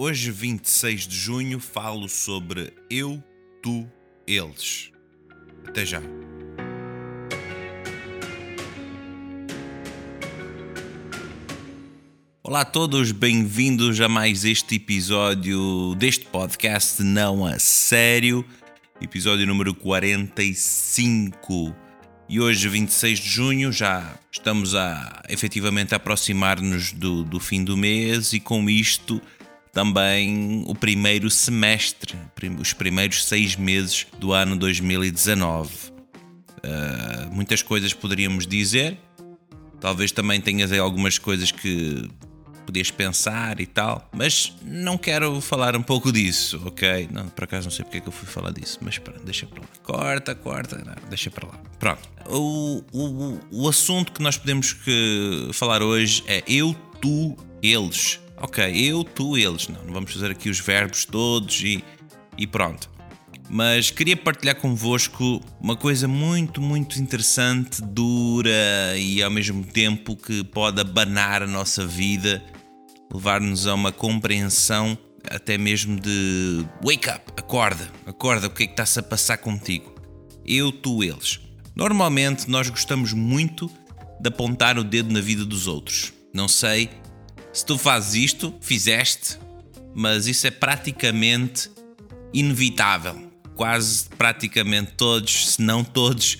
Hoje, 26 de junho, falo sobre eu, tu, eles. Até já. Olá a todos, bem-vindos a mais este episódio deste podcast Não a Sério, episódio número 45. E hoje, 26 de junho, já estamos a efetivamente aproximar-nos do, do fim do mês e com isto também o primeiro semestre, os primeiros seis meses do ano 2019. Uh, muitas coisas poderíamos dizer, talvez também tenhas aí algumas coisas que podias pensar e tal, mas não quero falar um pouco disso, ok? Não, por acaso não sei porque é que eu fui falar disso, mas pronto, deixa para lá. Corta, corta, não, deixa para lá. Pronto. O, o, o assunto que nós podemos que falar hoje é eu, tu, eles. Ok, eu, tu, eles. Não, não vamos fazer aqui os verbos todos e, e pronto. Mas queria partilhar convosco uma coisa muito, muito interessante, dura e ao mesmo tempo que pode abanar a nossa vida levar-nos a uma compreensão até mesmo de wake up, acorda, acorda, o que é que está-se a passar contigo? Eu, tu, eles. Normalmente nós gostamos muito de apontar o dedo na vida dos outros. Não sei se tu fazes isto, fizeste, mas isso é praticamente inevitável. Quase praticamente todos, se não todos,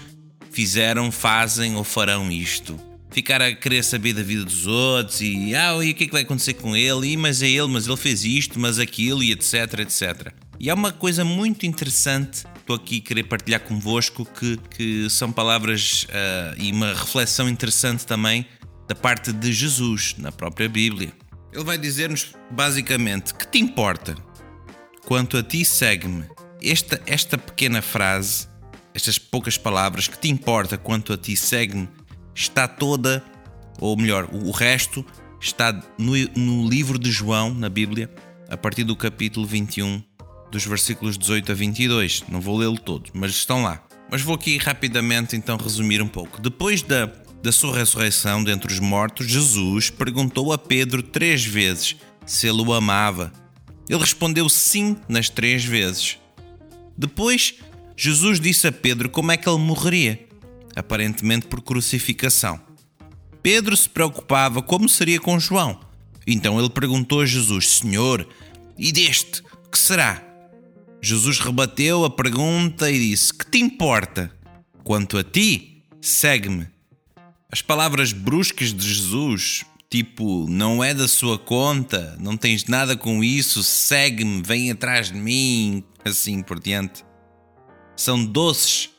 fizeram, fazem ou farão isto ficar a querer saber da vida dos outros e ah, e o que é que vai acontecer com ele? E, mas é ele, mas ele fez isto, mas aquilo e etc, etc. E há uma coisa muito interessante estou aqui a querer partilhar convosco que, que são palavras uh, e uma reflexão interessante também da parte de Jesus na própria Bíblia. Ele vai dizer-nos basicamente: Que te importa? Quanto a ti, segue-me. Esta, esta pequena frase, estas poucas palavras, que te importa quanto a ti, segue-me, está toda, ou melhor, o resto está no, no livro de João, na Bíblia, a partir do capítulo 21, dos versículos 18 a 22. Não vou lê-lo todo, mas estão lá. Mas vou aqui rapidamente então resumir um pouco. Depois da, da sua ressurreição dentre os mortos, Jesus perguntou a Pedro três vezes se ele o amava. Ele respondeu sim nas três vezes. Depois, Jesus disse a Pedro como é que ele morreria aparentemente por crucificação. Pedro se preocupava como seria com João. Então ele perguntou a Jesus: Senhor, e deste, que será? Jesus rebateu a pergunta e disse: Que te importa? Quanto a ti, segue-me. As palavras bruscas de Jesus, tipo, não é da sua conta, não tens nada com isso, segue-me, vem atrás de mim, assim por diante, são doces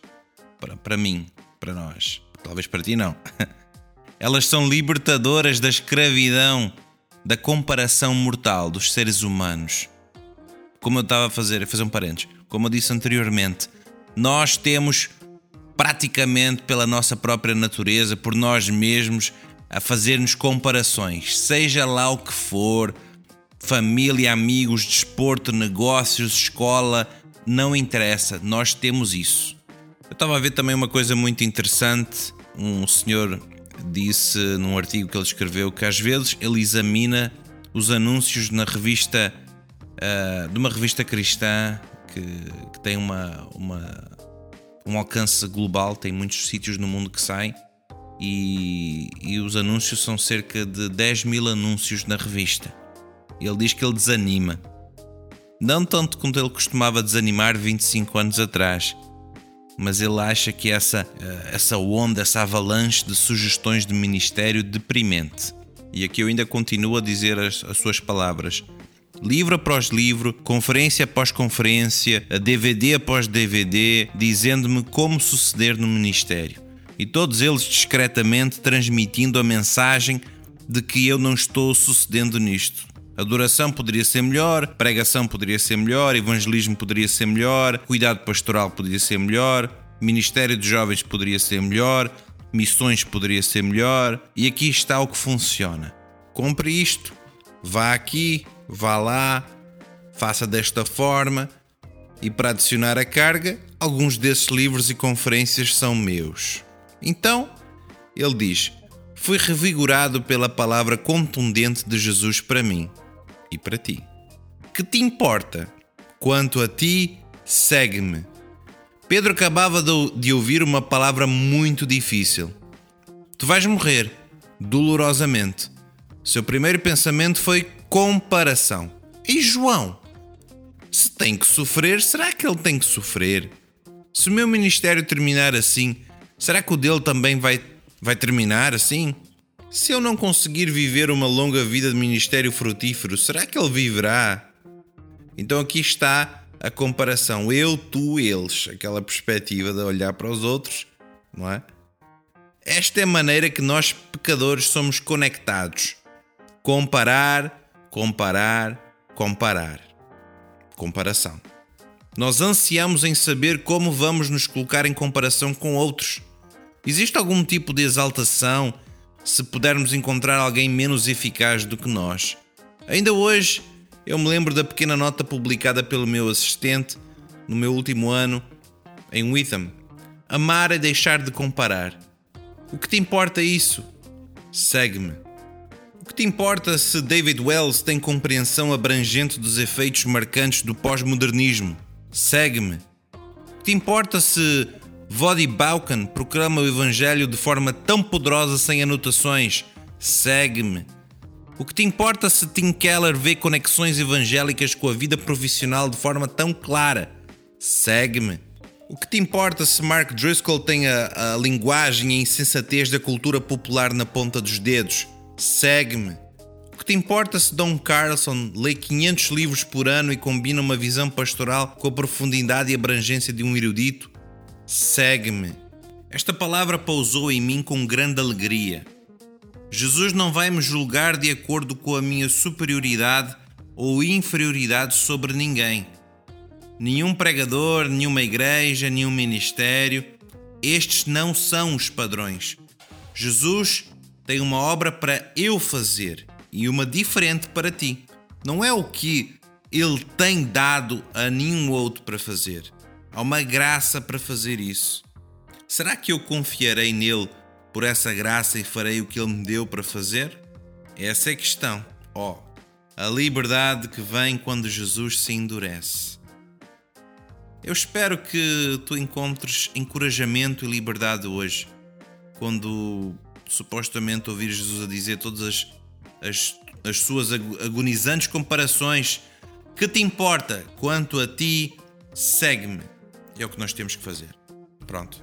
para, para mim para nós. Talvez para ti não. Elas são libertadoras da escravidão, da comparação mortal dos seres humanos. Como eu estava a fazer, a fazer um parênteses, como eu disse anteriormente, nós temos praticamente pela nossa própria natureza, por nós mesmos, a fazer-nos comparações, seja lá o que for, família, amigos, desporto, negócios, escola, não interessa, nós temos isso. Eu estava a ver também uma coisa muito interessante. Um senhor disse num artigo que ele escreveu que às vezes ele examina os anúncios na revista uh, de uma revista cristã que, que tem uma, uma, um alcance global, tem muitos sítios no mundo que saem. E, e os anúncios são cerca de 10 mil anúncios na revista. Ele diz que ele desanima. Não tanto quanto ele costumava desanimar 25 anos atrás, mas ele acha que essa, eh, essa onda, essa avalanche de sugestões de ministério deprimente. E aqui eu ainda continuo a dizer as, as suas palavras. Livro após livro, conferência após conferência, DVD após DVD, dizendo-me como suceder no ministério. E todos eles discretamente transmitindo a mensagem de que eu não estou sucedendo nisto. Adoração poderia ser melhor, pregação poderia ser melhor, evangelismo poderia ser melhor, cuidado pastoral poderia ser melhor, ministério de jovens poderia ser melhor, missões poderia ser melhor. E aqui está o que funciona. Compre isto, vá aqui, vá lá, faça desta forma. E para adicionar a carga, alguns desses livros e conferências são meus. Então, ele diz: Fui revigorado pela palavra contundente de Jesus para mim e para ti. Que te importa? Quanto a ti, segue-me. Pedro acabava de ouvir uma palavra muito difícil. Tu vais morrer, dolorosamente. Seu primeiro pensamento foi comparação. E João? Se tem que sofrer, será que ele tem que sofrer? Se o meu ministério terminar assim, será que o dele também vai, vai terminar assim? Se eu não conseguir viver uma longa vida de ministério frutífero, será que ele viverá? Então aqui está a comparação eu, tu, eles, aquela perspectiva de olhar para os outros, não é? Esta é a maneira que nós pecadores somos conectados. Comparar, comparar, comparar. Comparação. Nós ansiamos em saber como vamos nos colocar em comparação com outros. Existe algum tipo de exaltação se pudermos encontrar alguém menos eficaz do que nós. Ainda hoje, eu me lembro da pequena nota publicada pelo meu assistente no meu último ano em Witham. Amar é deixar de comparar. O que te importa isso? Segue-me. Que te importa se David Wells tem compreensão abrangente dos efeitos marcantes do pós-modernismo? Segue-me. Que te importa se Vodi Baucan proclama o Evangelho de forma tão poderosa sem anotações. Segue-me. O que te importa se Tim Keller vê conexões evangélicas com a vida profissional de forma tão clara? Segue-me. O que te importa se Mark Driscoll tem a, a linguagem e a insensatez da cultura popular na ponta dos dedos? Segue-me. O que te importa se Don Carlson lê 500 livros por ano e combina uma visão pastoral com a profundidade e abrangência de um erudito? segue-me. Esta palavra pousou em mim com grande alegria. Jesus não vai me julgar de acordo com a minha superioridade ou inferioridade sobre ninguém. Nenhum pregador, nenhuma igreja, nenhum ministério. Estes não são os padrões. Jesus tem uma obra para eu fazer e uma diferente para ti. Não é o que ele tem dado a nenhum outro para fazer. Há uma graça para fazer isso. Será que eu confiarei nele por essa graça e farei o que ele me deu para fazer? Essa é a questão. Ó, oh, a liberdade que vem quando Jesus se endurece. Eu espero que tu encontres encorajamento e liberdade hoje, quando supostamente ouvir Jesus a dizer todas as, as, as suas agonizantes comparações. Que te importa? Quanto a ti, segue-me. É o que nós temos que fazer. Pronto.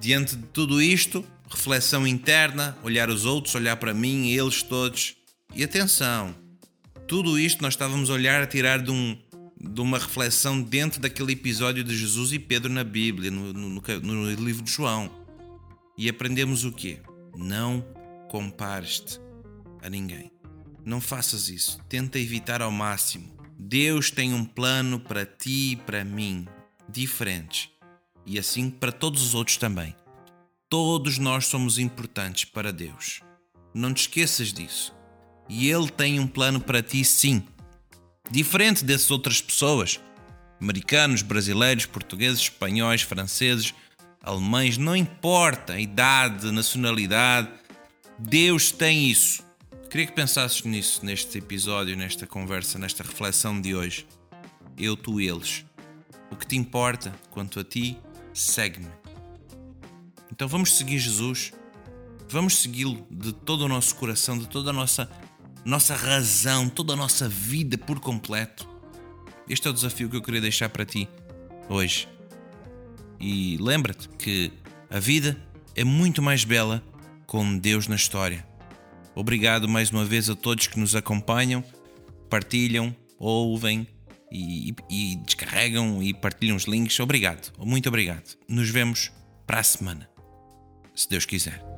Diante de tudo isto, reflexão interna, olhar os outros, olhar para mim, eles todos. E atenção, tudo isto nós estávamos a olhar a tirar de, um, de uma reflexão dentro daquele episódio de Jesus e Pedro na Bíblia, no, no, no, no livro de João. E aprendemos o quê? Não compares-te a ninguém. Não faças isso. Tenta evitar ao máximo. Deus tem um plano para ti e para mim diferentes. E assim para todos os outros também. Todos nós somos importantes para Deus. Não te esqueças disso. E Ele tem um plano para ti, sim. Diferente dessas outras pessoas. Americanos, brasileiros, portugueses, espanhóis, franceses, alemães, não importa a idade, nacionalidade, Deus tem isso. Queria que pensasses nisso neste episódio, nesta conversa, nesta reflexão de hoje. Eu, tu, eles. O que te importa quanto a ti, segue-me. Então vamos seguir Jesus, vamos segui-lo de todo o nosso coração, de toda a nossa, nossa razão, toda a nossa vida por completo. Este é o desafio que eu queria deixar para ti hoje. E lembra-te que a vida é muito mais bela com Deus na história. Obrigado mais uma vez a todos que nos acompanham, partilham, ouvem e, e, descarregam e partilham os links. Obrigado, muito obrigado. Nos vemos para a semana, se Deus quiser.